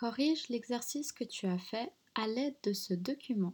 Corrige l'exercice que tu as fait à l'aide de ce document.